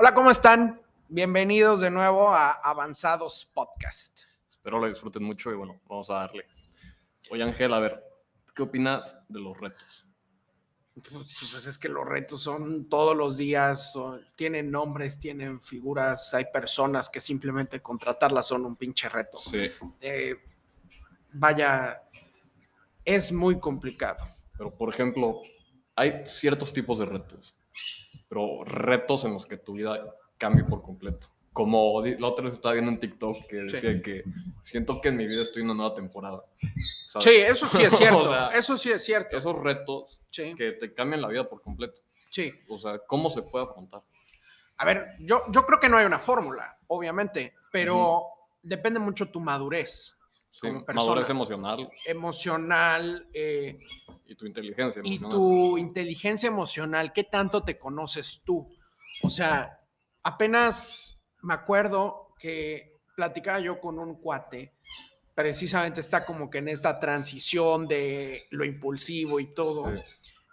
Hola, ¿cómo están? Bienvenidos de nuevo a Avanzados Podcast. Espero lo disfruten mucho y bueno, vamos a darle. Oye Ángel, a ver, ¿qué opinas de los retos? Pues, pues es que los retos son todos los días, son- tienen nombres, tienen figuras, hay personas que simplemente contratarlas son un pinche reto. Sí, Eh, vaya, es muy complicado. pero por ejemplo, hay ciertos tipos de retos, pero retos en los que tu vida cambie por completo. Como la otra vez estaba viendo en TikTok que decía que siento que en mi vida estoy en una nueva temporada. ¿sabes? Sí, eso sí es cierto, O sea, eso sí es cierto. Esos retos Sí, que te cambian la vida por completo. sí. O sea, ¿cómo se puede afrontar? A ver, yo, yo creo que no hay una fórmula, obviamente, pero depende mucho tu madurez Sí, como persona. madurez emocional emocional eh, y tu inteligencia y emocional. tu inteligencia emocional, ¿qué tanto te conoces tú? O sea, apenas me acuerdo que platicaba yo con un cuate, precisamente está como que en esta transición de lo impulsivo y todo, Sí.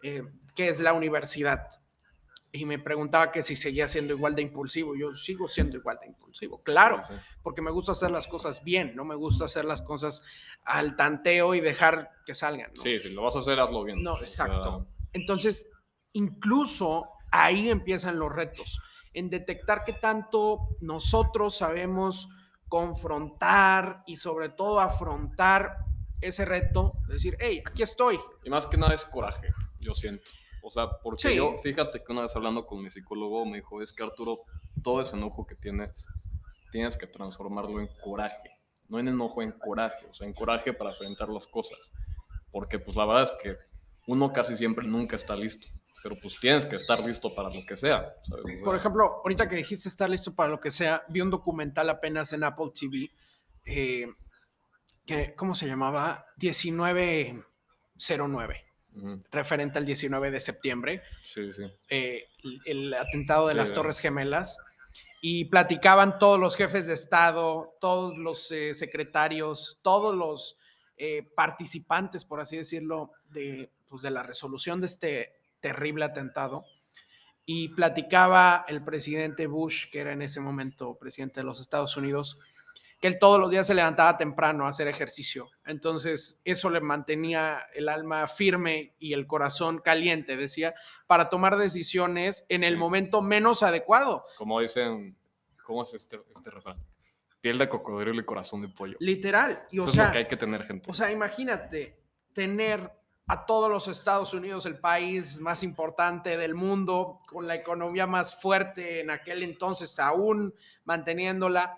eh, que es la universidad. Y me preguntaba que si seguía siendo igual de impulsivo. Yo sigo siendo igual de impulsivo, claro, Sí, sí. porque me gusta hacer las cosas bien, no me gusta hacer las cosas al tanteo y dejar que salgan. ¿no? Sí, si lo vas a hacer, hazlo bien. No, exacto. Entonces, incluso ahí empiezan los retos, en detectar qué tanto nosotros sabemos confrontar y sobre todo afrontar ese reto, decir, hey, aquí estoy. y más que nada es coraje, yo siento. O sea, porque Sí. yo, fíjate que una vez hablando con mi psicólogo me dijo, es que Arturo, todo ese enojo que tienes, tienes que transformarlo en coraje. No en enojo, en coraje. O sea, en coraje para enfrentar las cosas. Porque pues la verdad es que uno casi siempre nunca está listo. Pero pues tienes que estar listo para lo que sea. ¿sabes? O sea, Por ejemplo, ahorita que dijiste estar listo para lo que sea, vi un documental apenas en Apple TV, eh, que, ¿cómo se llamaba? 1909, referente al 19 de septiembre. Sí, sí. eh, el atentado de Sí, las Torres Gemelas y platicaban todos los jefes de Estado, todos los eh, secretarios, todos los eh, participantes, por así decirlo, de, pues, de la resolución de este terrible atentado. Y platicaba el presidente Bush, que era en ese momento presidente de los Estados Unidos, que él todos los días se levantaba temprano a hacer ejercicio. Entonces, eso le mantenía el alma firme y el corazón caliente, decía, para tomar decisiones en el Sí. momento menos adecuado. Como dicen, ¿cómo es este, este refrán? Piel de cocodrilo y corazón de pollo. Literal. Y o Eso sea, es lo que hay que tener, gente. o sea, imagínate tener a todos los Estados Unidos, el país más importante del mundo, con la economía más fuerte en aquel entonces, aún manteniéndola,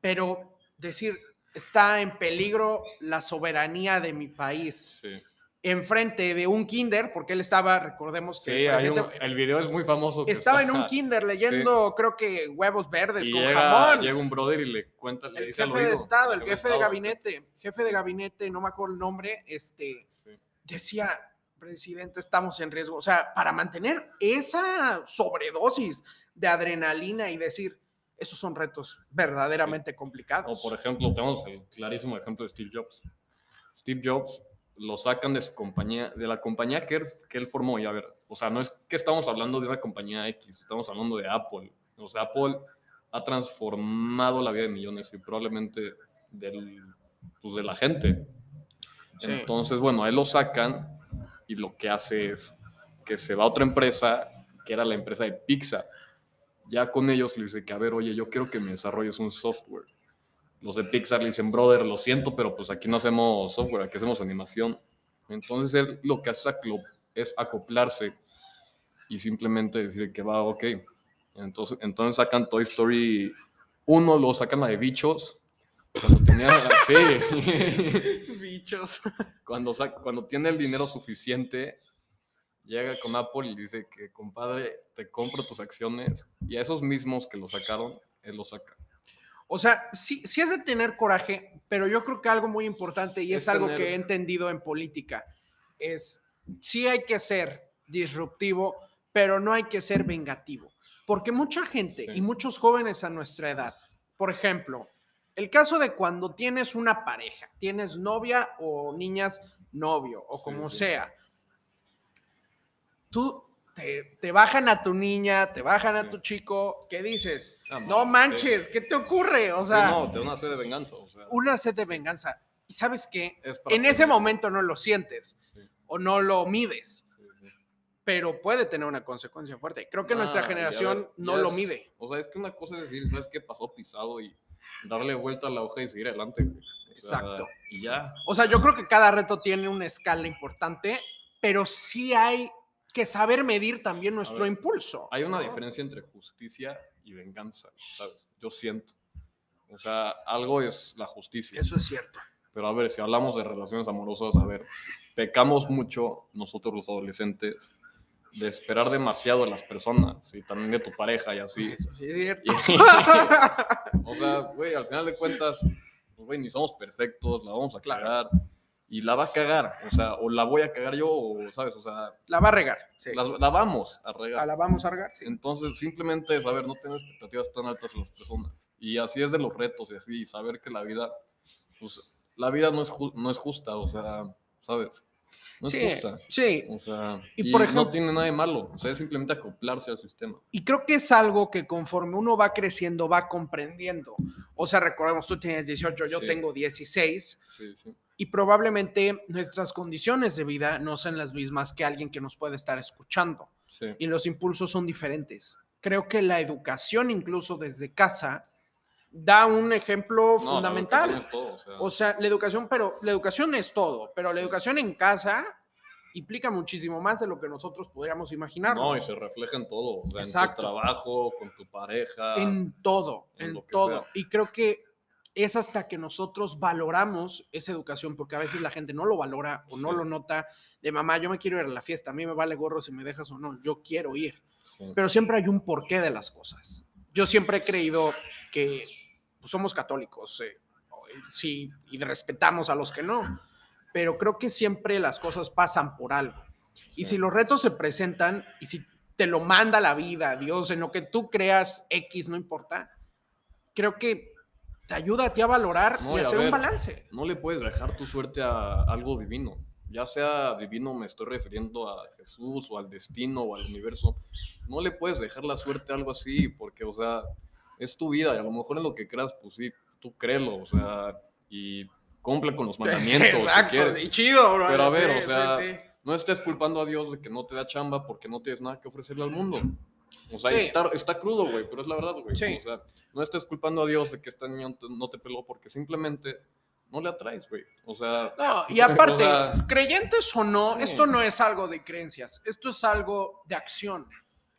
pero decir, está en peligro la soberanía de mi país. sí. Enfrente de un kinder, porque él estaba, recordemos que Sí, un- el video es muy famoso. estaba en está- un kinder leyendo, creo que huevos verdes y con llega, jamón. llega un brother y le cuenta, le el dice jefe de Estado, el jefe de gabinete, jefe de gabinete, no me acuerdo el nombre, este, Sí. decía, presidente, estamos en riesgo. O sea, para mantener esa sobredosis de adrenalina y decir, esos son retos verdaderamente O complicados. por ejemplo, tenemos el clarísimo ejemplo de Steve Jobs. Steve Jobs lo sacan de su compañía, de la compañía que él, que él formó. Y a ver, o sea, no es que estamos hablando de una compañía X, estamos hablando de Apple. O sea, Apple ha transformado la vida de millones y probablemente del, pues, de la gente. Sí. Entonces, bueno, a él lo sacan y lo que hace es que se va a otra empresa, que era la empresa de Pixar. Ya con ellos le dice que, a ver, oye, yo quiero que me desarrolles un software. Los de Pixar le dicen, brother, lo siento, pero pues aquí no hacemos software, aquí hacemos animación. Entonces él lo que hace es acoplarse y simplemente decir que va, ok. Entonces, entonces sacan Toy Story 1, luego sacan la de bichos. Cuando tenía, sí, Bichos. cuando tiene el dinero suficiente, llega con Apple y dice que, compadre, te compro tus acciones. Y a esos mismos que lo sacaron, él lo saca. O sea, sí, sí es de tener coraje, pero yo creo que algo muy importante y es, Es algo tener- que he entendido en política es sí hay que ser disruptivo, pero no hay que ser vengativo, porque mucha gente Sí. y muchos jóvenes a nuestra edad, por ejemplo, el caso de cuando tienes una pareja, tienes novia o niñas novio o como sí. sea, tú te, te bajan a tu niña, te bajan a tu chico, ¿qué dices? Ah, No manches, ¿qué te ocurre? O sea, no, te una sed de venganza. O sea, una sed de venganza. ¿Y sabes qué? es En ese momento no lo sientes Sí, o no lo mides, sí, sí. pero puede tener una consecuencia fuerte. Creo que nuestra Ah, ya generación no ya lo es- mide. O sea, es que una cosa es decir, ¿sabes qué pasó pisado? Y darle vuelta a la hoja y seguir adelante. güey. O sea, Exacto. Y ya. O sea, yo creo que cada reto tiene una escala importante, pero sí hay que saber medir también nuestro ver, impulso. Hay una ¿no? diferencia entre justicia y venganza, ¿sabes? Yo siento. O sea, algo es la justicia. Eso es cierto. Pero a ver, si hablamos de relaciones amorosas, a ver, pecamos mucho nosotros los adolescentes de esperar demasiado de las personas y también de tu pareja y así. Eso sí es cierto. Y- o sea, güey, al final de cuentas, pues, güey, ni somos perfectos, la vamos a Claro. Y la va a cagar, o sea, o la voy a cagar yo, o, ¿sabes? O sea, La va a regar. Sí. la, la vamos a regar. Ah, La vamos a regar, sí. Entonces, simplemente saber, no tener expectativas tan altas en las personas. Y así es de los retos y así, y saber que la vida, pues, la vida no es, no es justa, o sea, ¿sabes? No es Sí, justa. sí. O sea, Y y, por no ejemplo- tiene nada de malo, o sea, es simplemente acoplarse al sistema. Y creo que es algo que conforme uno va creciendo, va comprendiendo. O sea, recordemos, tú tienes 18, yo Sí. tengo 16, Sí, sí. Y probablemente nuestras condiciones de vida no sean las mismas que alguien que nos puede estar escuchando. sí. y los impulsos son diferentes. Creo que la educación, incluso desde casa, da un ejemplo No, la fundamental. educación es todo, o sea, O sea, la educación, pero la educación es todo, pero la educación en casa implica muchísimo más de lo que nosotros podríamos imaginar. no, y se refleja en todo, o sea, en tu trabajo, con tu pareja. en todo, en todo. Y creo que es hasta que nosotros valoramos esa educación, porque a veces la gente no lo valora o no Sí. lo nota. De mamá, yo me quiero ir a la fiesta, a mí me vale gorro si me dejas o no, yo quiero ir. Sí. pero siempre hay un porqué de las cosas. Yo siempre he creído que pues, somos católicos, eh, sí, y respetamos a los que no, pero creo que siempre las cosas pasan por algo. Y si los retos se presentan y si te lo manda la vida, Dios, en lo que tú creas X, no importa, creo que te ayuda a ti a valorar No, y a hacer un balance. no le puedes dejar tu suerte a algo divino. Ya sea divino, me estoy refiriendo a Jesús o al destino o al universo. No le puedes dejar la suerte a algo así, porque, o sea, es tu vida y a lo mejor en lo que creas, pues sí, tú créelo, o sea, y cumple con los mandamientos. si quieres. y chido, bro. Pero a ver, Sí, o sea, sí, sí. no estés culpando a Dios de que no te da chamba porque no tienes nada que ofrecerle al mundo. O sea, Sí. está, está crudo, güey, pero es la verdad, güey. Sí. O sea, no estés culpando a Dios de que este niño no te peló porque simplemente no le atraes, güey. O sea, No, y o aparte, sea, creyentes o no, Sí. esto no es algo de creencias, esto es algo de acción.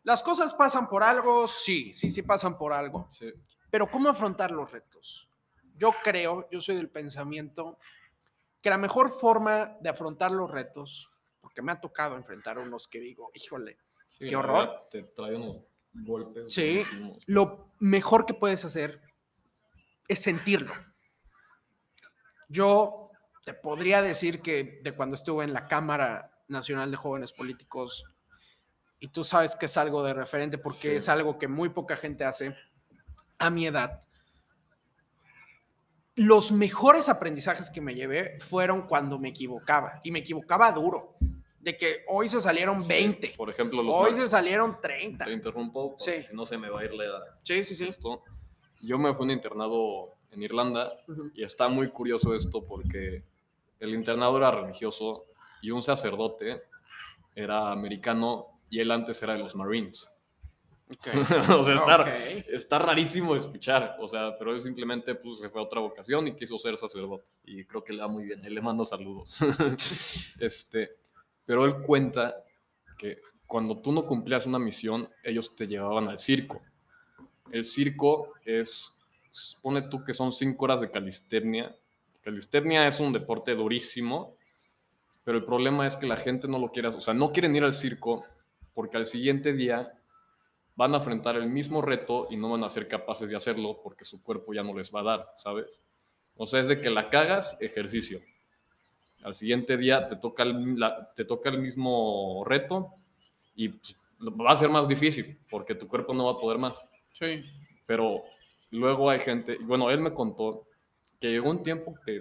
Las cosas pasan por algo, sí, sí, sí pasan por algo, sí, pero ¿cómo afrontar los retos? Yo creo, yo soy del pensamiento que la mejor forma de afrontar los retos, porque me ha tocado enfrentar unos que digo, híjole, sí, Qué horror. Te trae unos golpes. Sí. lo mejor que puedes hacer es sentirlo. Yo te podría decir que de cuando estuve en la Cámara Nacional de Jóvenes Políticos, y tú sabes que es algo de referente porque Sí. es algo que muy poca gente hace a mi edad, los mejores aprendizajes que me llevé fueron cuando me equivocaba, y me equivocaba duro, de que hoy se salieron 20, Por ejemplo, los hoy se salieron 30. Te interrumpo, porque Sí. si no se me va a ir la edad. Sí, sí, sí. Esto. Yo me fui a un internado en Irlanda Ujú. y está muy curioso esto porque el internado era religioso y un sacerdote era americano y él antes era de los Marines. Ok. o sea, está, Ok. está rarísimo escuchar, o sea, pero él simplemente pues, se fue a otra vocación y quiso ser sacerdote. Y creo que le va muy bien, él le mando saludos. este, pero él cuenta que cuando tú no cumplías una misión, ellos te llevaban al circo. El circo es, supone tú que son cinco horas de calistenia. Calistenia es un deporte durísimo, pero el problema es que la gente no lo quiere, o sea, no quieren ir al circo porque al siguiente día van a enfrentar el mismo reto y no van a ser capaces de hacerlo porque su cuerpo ya no les va a dar, ¿sabes? O sea, es de que la cagas, ejercicio. Al siguiente día te toca el, la- te toca el mismo reto y pues, va a ser más difícil porque tu cuerpo no va a poder más. Sí. Pero luego hay gente, bueno, él me contó que llegó un tiempo que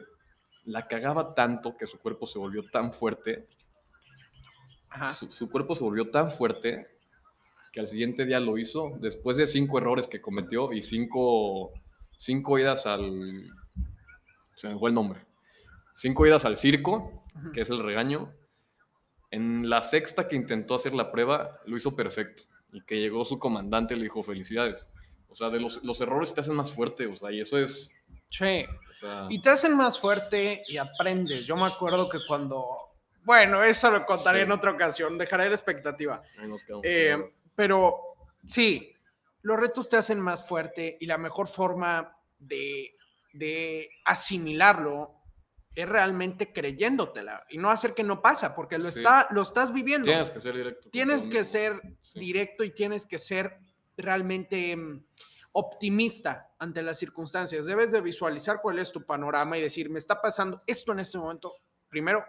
la cagaba tanto que su cuerpo se volvió tan fuerte Ajá. su, su cuerpo se volvió tan fuerte que al siguiente día lo hizo después de cinco errores que cometió y cinco, cinco idas al... Se me fue el nombre. Cinco idas al circo, que es el regaño. En la sexta que intentó hacer la prueba, lo hizo perfecto. Y que llegó su comandante y le dijo felicidades. O sea, de los, los errores te hacen más fuerte, o sea, y eso es... O sea, Y te hacen más fuerte y aprendes. Yo me acuerdo que cuando. Bueno, eso lo contaré Sí. en otra ocasión. Dejaré la expectativa. Eh, pero sí, los retos te hacen más fuerte y la mejor forma de, de asimilarlo es realmente creyéndotela y no hacer que no pasa, porque lo, Sí. está, lo estás viviendo. Tienes que ser directo. Tienes que ser Sí. directo y tienes que ser realmente mm, optimista ante las circunstancias. Debes de visualizar cuál es tu panorama y decir, me está pasando esto en este momento. Primero,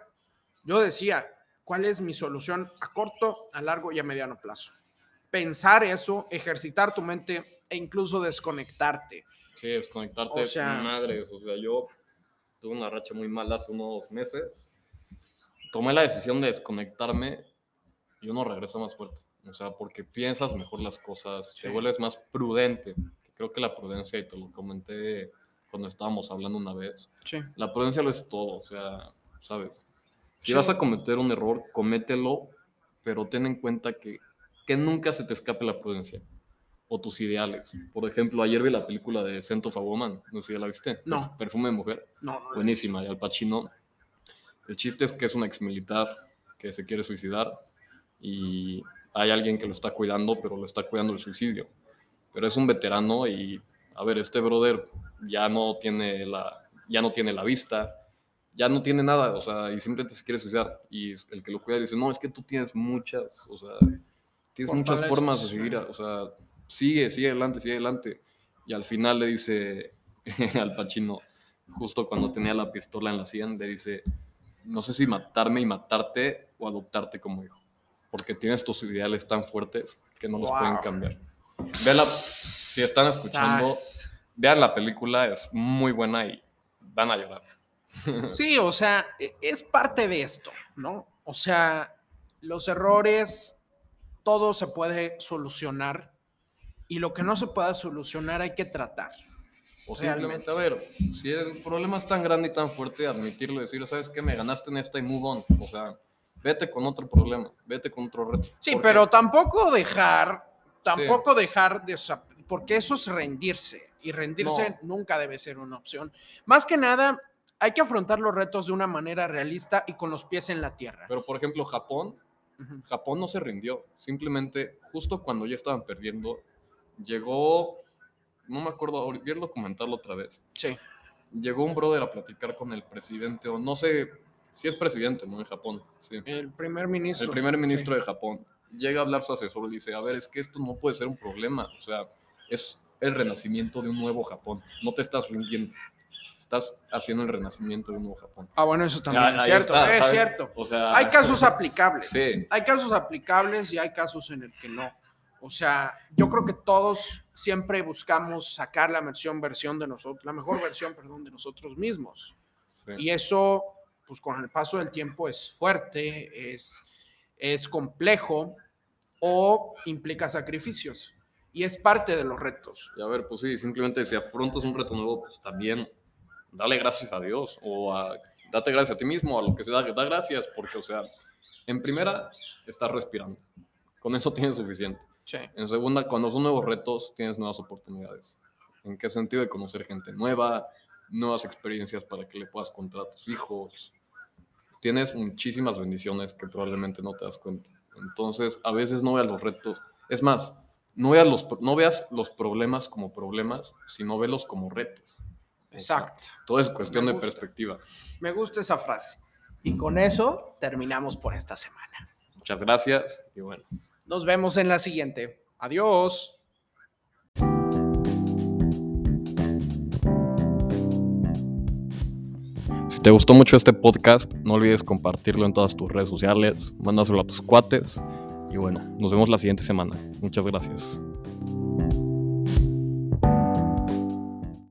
yo decía, ¿cuál es mi solución a corto, a largo y a mediano plazo? Pensar eso, ejercitar tu mente e incluso desconectarte. Sí, desconectarte. O sea- madres. O sea, yo tuve una racha muy mala hace unos meses. Tomé la decisión de desconectarme y uno regresa más fuerte. O sea, porque piensas mejor las cosas, te Sí. vuelves más prudente. Creo que la prudencia, y te lo comenté cuando estábamos hablando una vez, Sí. la prudencia lo es todo. O sea, ¿sabes? Si Sí. vas a cometer un error, comételo, pero ten en cuenta que, que nunca se te escape la prudencia o tus ideales. Por ejemplo, ayer vi la película de Scent of a Woman, no sé si ya la viste. No. Perf- Perfume de mujer, No, no, buenísima, y Al Pacino. El chiste es que es un ex militar que se quiere suicidar y hay alguien que lo está cuidando, pero lo está cuidando el suicidio. Pero es un veterano y, a ver, este brother ya no tiene la, ya no tiene la vista, ya no tiene nada, o sea, y simplemente se quiere suicidar. Y el que lo cuida dice, no, es que tú tienes muchas, o sea, tienes muchas formas de seguir, o sea, sigue, sigue adelante, sigue adelante. Y al final le dice al Pachino, justo cuando tenía la pistola en la sien, le dice, no sé si matarme y matarte o adoptarte como hijo, porque tienes tus ideales tan fuertes que no los Wow. pueden cambiar. Véala, si están escuchando, Sas. vean la película, es muy buena y van a llorar. Sí, o sea, e- es parte de esto, ¿no? O sea, los errores, todo se puede solucionar y lo que no se pueda solucionar hay que tratar. O simplemente, a ver, si el problema es tan grande y tan fuerte, admitirlo decir, ¿sabes qué? Me ganaste en esta y move on. O sea, vete con otro problema, vete con otro reto. Sí, Porque- pero tampoco dejar, tampoco dejar de, o sea, porque eso es rendirse y rendirse nunca debe ser una opción. Más que nada, hay que afrontar los retos de una manera realista y con los pies en la tierra. Pero, por ejemplo, Japón. Japón no se rindió. Simplemente, justo cuando ya estaban perdiendo, llegó, no me acuerdo, vi el documental otra vez. Sí, Llegó un brother a platicar con el presidente, o no sé si es presidente, ¿no? En Japón, sí. el primer ministro. El primer ministro Sí. de Japón llega a hablar su asesor y dice, a ver, es que esto no puede ser un problema, o sea, es el renacimiento de un nuevo Japón, no te estás rindiendo, estás haciendo el renacimiento de un nuevo Japón. Ah, bueno, eso también es cierto, está, es cierto. O sea, Hay casos aplicables. Sí. Hay casos aplicables y hay casos en el que no. O sea, yo creo que todos siempre buscamos sacar la versión, versión de nosotros, la mejor versión, perdón, de nosotros mismos. sí. Y eso, pues con el paso del tiempo es fuerte, es, es complejo o implica sacrificios. Y es parte de los retos. Y a ver, pues sí, simplemente si afrontas un reto nuevo, pues también dale gracias a Dios o a, date gracias a ti mismo, a lo que sea, da gracias, porque, o sea, en primera, estás respirando. Con eso tienes suficiente. Sí. En segunda, cuando son nuevos retos, tienes nuevas oportunidades. ¿En qué sentido? De conocer gente nueva, nuevas experiencias para que le puedas contar a tus hijos. Tienes muchísimas bendiciones que probablemente no te das cuenta. Entonces, a veces no veas los retos. Es más, no veas los, no veas los problemas como problemas, sino velos como retos. O sea, Exacto. todo es cuestión de perspectiva. Me gusta esa frase. Y con eso terminamos por esta semana. Muchas gracias y bueno. Nos vemos en la siguiente. Adiós. Si te gustó mucho este podcast, no olvides compartirlo en todas tus redes sociales, mándaselo a tus cuates y bueno, nos vemos la siguiente semana. Muchas gracias.